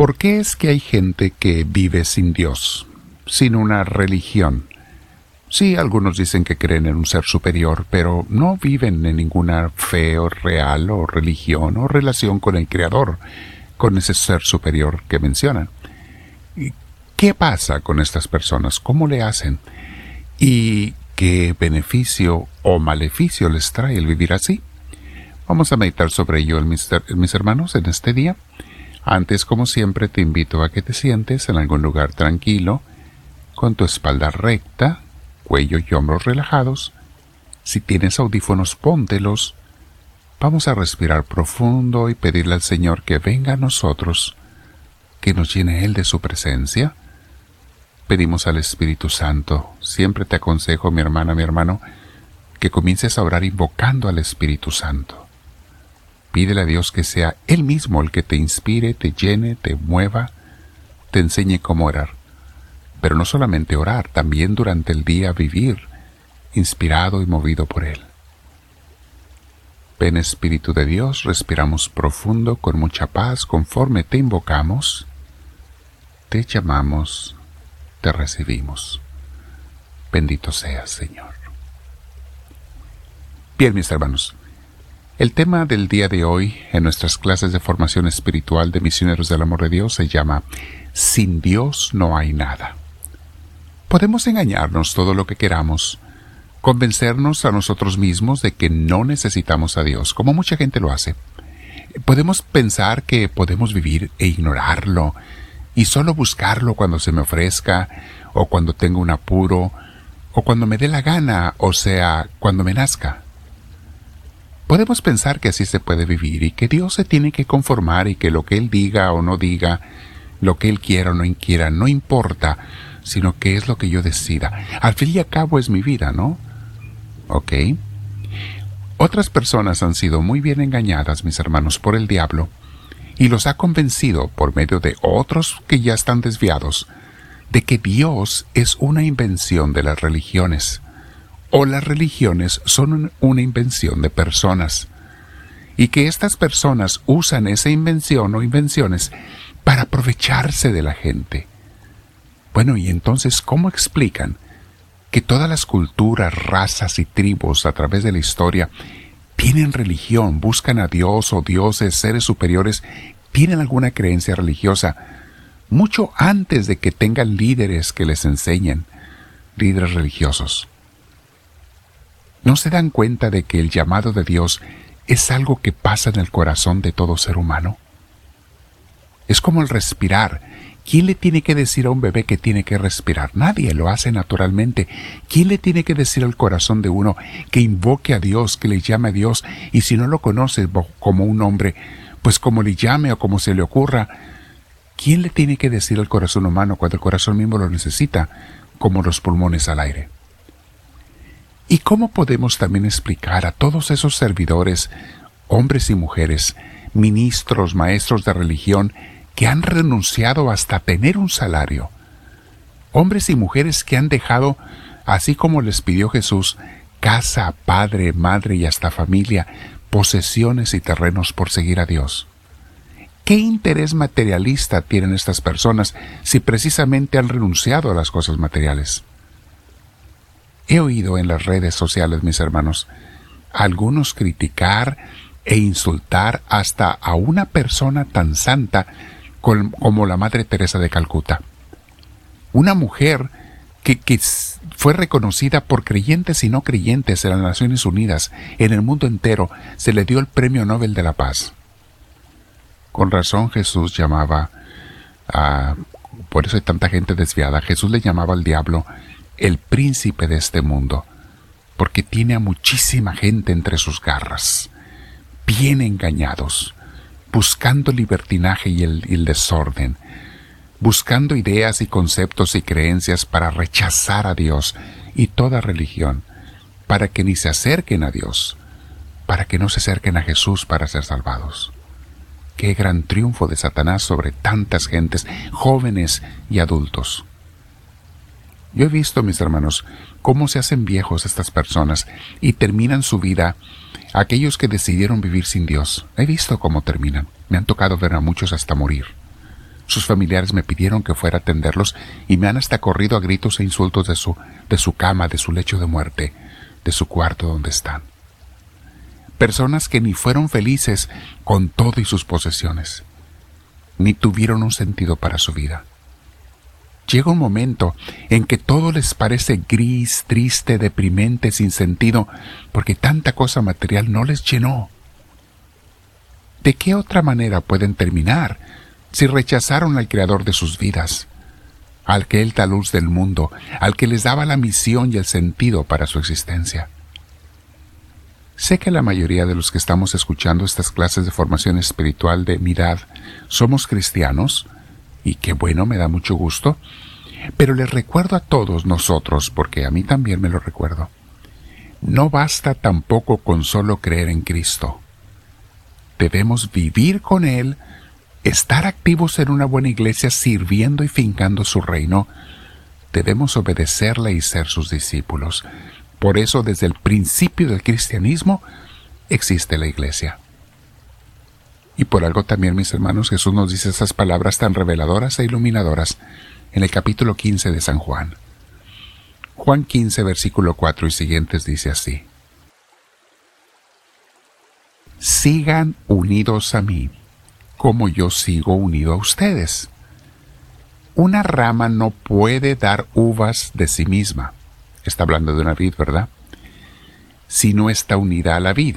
¿Por qué es que hay gente que vive sin Dios, sin una religión? Sí, algunos dicen que creen en un ser superior, pero no viven en ninguna fe o real o religión o relación con el Creador, con ese ser superior que mencionan. ¿Qué pasa con estas personas? ¿Cómo le hacen? ¿Y qué beneficio o maleficio les trae el vivir así? Vamos a meditar sobre ello, mis, hermanos, en este día. Antes, como siempre, te invito a que te sientes en algún lugar tranquilo, con tu espalda recta, cuello y hombros relajados. Si tienes audífonos, póntelos. Vamos a respirar profundo y pedirle al Señor que venga a nosotros, que nos llene Él de su presencia. Pedimos al Espíritu Santo, siempre te aconsejo, mi hermana, mi hermano, que comiences a orar invocando al Espíritu Santo. Pídele a Dios que sea Él mismo el que te inspire, te llene, te mueva, te enseñe cómo orar. Pero no solamente orar, también durante el día vivir, inspirado y movido por Él. Ven Espíritu de Dios, respiramos profundo con mucha paz conforme te invocamos, te llamamos, te recibimos. Bendito seas, Señor. Bien, mis hermanos, el tema del día de hoy en nuestras clases de formación espiritual de misioneros del amor de Dios se llama Sin Dios no hay nada. Podemos engañarnos todo lo que queramos, convencernos a nosotros mismos de que no necesitamos a Dios, como mucha gente lo hace. Podemos pensar que podemos vivir e ignorarlo, y solo buscarlo cuando se me ofrezca, o cuando tengo un apuro, o cuando me dé la gana, o sea, cuando me nazca. Podemos pensar que así se puede vivir y que Dios se tiene que conformar y que lo que Él diga o no diga, lo que Él quiera o no quiera, no importa, sino que es lo que yo decida. Al fin y al cabo es mi vida, ¿no? ¿Ok? Otras personas han sido muy bien engañadas, mis hermanos, por el diablo, y los ha convencido, por medio de otros que ya están desviados, de que Dios es una invención de las religiones o las religiones son una invención de personas y que estas personas usan esa invención o invenciones para aprovecharse de la gente. Bueno, y entonces, ¿cómo explican que todas las culturas, razas y tribus a través de la historia tienen religión, buscan a Dios o dioses, seres superiores, tienen alguna creencia religiosa, mucho antes de que tengan líderes que les enseñen, líderes religiosos? ¿No se dan cuenta de que el llamado de Dios es algo que pasa en el corazón de todo ser humano? Es como el respirar. ¿Quién le tiene que decir a un bebé que tiene que respirar? Nadie lo hace naturalmente. ¿Quién le tiene que decir al corazón de uno que invoque a Dios, que le llame a Dios? Y si no lo conoce como un hombre, pues como le llame o como se le ocurra, ¿quién le tiene que decir al corazón humano cuando el corazón mismo lo necesita, como los pulmones al aire? ¿Y cómo podemos también explicar a todos esos servidores, hombres y mujeres, ministros, maestros de religión, que han renunciado hasta tener un salario? Hombres y mujeres que han dejado, así como les pidió Jesús, casa, padre, madre y hasta familia, posesiones y terrenos por seguir a Dios. ¿Qué interés materialista tienen estas personas si precisamente han renunciado a las cosas materiales? He oído en las redes sociales, mis hermanos, algunos criticar e insultar hasta a una persona tan santa como la Madre Teresa de Calcuta. Una mujer que, fue reconocida por creyentes y no creyentes en las Naciones Unidas, en el mundo entero, se le dio el Premio Nobel de la Paz. Con razón Jesús llamaba a... Por eso hay tanta gente desviada. Jesús le llamaba al diablo el príncipe de este mundo, porque tiene a muchísima gente entre sus garras, bien engañados, buscando libertinaje y el, y el desorden, buscando ideas y conceptos y creencias para rechazar a Dios y toda religión, para que ni se acerquen a Dios, para que no se acerquen a Jesús para ser salvados. Qué gran triunfo de Satanás sobre tantas gentes, jóvenes y adultos. Yo he visto, mis hermanos, cómo se hacen viejos estas personas y terminan su vida aquellos que decidieron vivir sin Dios. He visto cómo terminan. Me han tocado ver a muchos hasta morir. Sus familiares me pidieron que fuera a atenderlos y me han hasta corrido a gritos e insultos de su, de su cama, de su lecho de muerte, de su cuarto donde están. Personas que ni fueron felices con todo y sus posesiones, ni tuvieron un sentido para su vida. Llega un momento en que todo les parece gris, triste, deprimente, sin sentido, porque tanta cosa material no les llenó. ¿De qué otra manera pueden terminar si rechazaron al Creador de sus vidas, al que Él da luz del mundo, al que les daba la misión y el sentido para su existencia? Sé que la mayoría de los que estamos escuchando estas clases de formación espiritual de mirad somos cristianos, y qué bueno, me da mucho gusto, pero les recuerdo a todos nosotros, porque a mí también me lo recuerdo, no basta tampoco con solo creer en Cristo. Debemos vivir con Él, estar activos en una buena iglesia sirviendo y fincando su reino. Debemos obedecerle y ser sus discípulos. Por eso desde el principio del cristianismo existe la iglesia. Y por algo también, mis hermanos, Jesús nos dice esas palabras tan reveladoras e iluminadoras en el capítulo 15 de San Juan. Juan 15, versículo 4 y siguientes dice así. Sigan unidos a mí, como yo sigo unido a ustedes. Una rama no puede dar uvas de sí misma está hablando de una vid, ¿verdad? Si no está unida a la vid.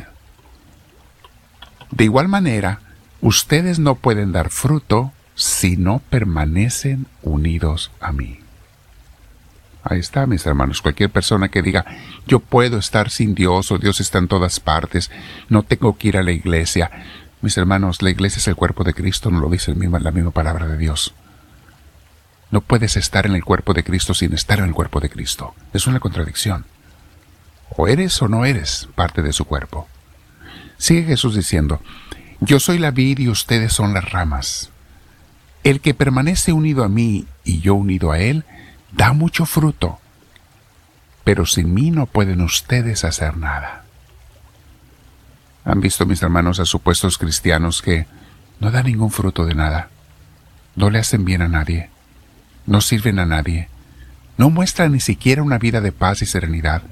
De igual manera, ustedes no pueden dar fruto si no permanecen unidos a mí. Ahí está, mis hermanos. Cualquier persona que diga, yo puedo estar sin Dios o Dios está en todas partes, no tengo que ir a la iglesia. Mis hermanos, la iglesia es el cuerpo de Cristo, no lo dice la misma palabra de Dios. No puedes estar en el cuerpo de Cristo sin estar en el cuerpo de Cristo. Es una contradicción. O eres o no eres parte de su cuerpo. Sigue Jesús diciendo, Yo soy la vid y ustedes son las ramas. El que permanece unido a mí y yo unido a él, da mucho fruto. Pero sin mí no pueden ustedes hacer nada. Han visto mis hermanos a supuestos cristianos que no dan ningún fruto de nada. No le hacen bien a nadie no sirven a nadie, no muestran ni siquiera una vida de paz y serenidad.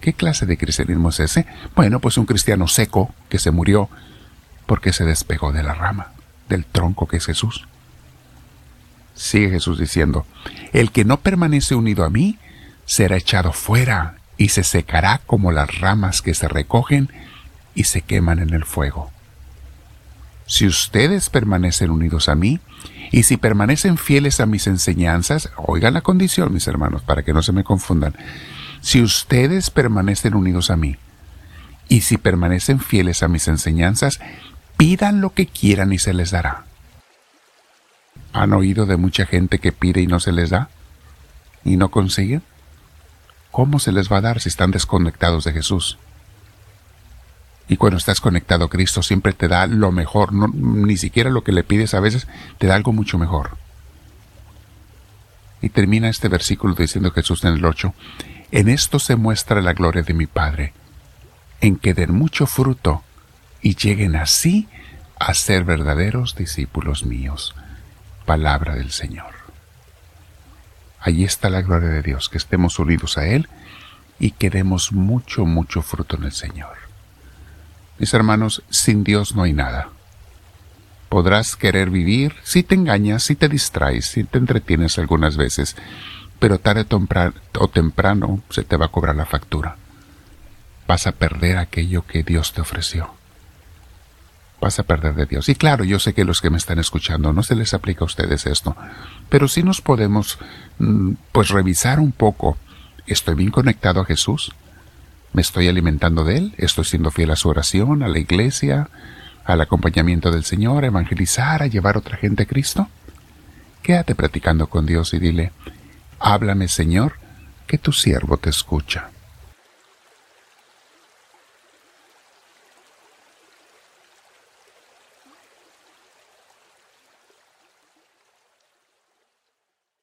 ¿Qué clase de cristianismo es ese? Bueno, pues un cristiano seco que se murió porque se despegó de la rama, del tronco que es Jesús. Sigue Jesús diciendo, el que no permanece unido a mí será echado fuera y se secará como las ramas que se recogen y se queman en el fuego. Si ustedes permanecen unidos a mí, y si permanecen fieles a mis enseñanzas, oigan la condición, mis hermanos, para que no se me confundan. Si ustedes permanecen unidos a mí, y si permanecen fieles a mis enseñanzas, pidan lo que quieran y se les dará. ¿Han oído de mucha gente que pide y no se les da? ¿Y no consiguen? ¿Cómo se les va a dar si están desconectados de Jesús? Y cuando estás conectado a Cristo siempre te da lo mejor, ni siquiera lo que le pides a veces te da algo mucho mejor. Y termina este versículo diciendo Jesús en el 8, en esto se muestra la gloria de mi Padre, en que den mucho fruto y lleguen así a ser verdaderos discípulos míos. Palabra del Señor. Allí está la gloria de Dios, que estemos unidos a Él y que demos mucho, mucho fruto en el Señor. Mis hermanos, sin Dios no hay nada. Podrás querer vivir si te engañas, si te distraes, si te entretienes algunas veces, pero tarde o temprano se te va a cobrar la factura. Vas a perder aquello que Dios te ofreció. Vas a perder de Dios. Y claro, yo sé que los que me están escuchando no se les aplica a ustedes esto, pero sí nos podemos, mm, pues, revisar un poco. ¿Estoy bien conectado a Jesús? ¿Me estoy alimentando de Él? ¿Estoy siendo fiel a su oración, a la iglesia, al acompañamiento del Señor, a evangelizar, a llevar a otra gente a Cristo? Quédate practicando con Dios y dile, háblame Señor, que tu siervo te escucha.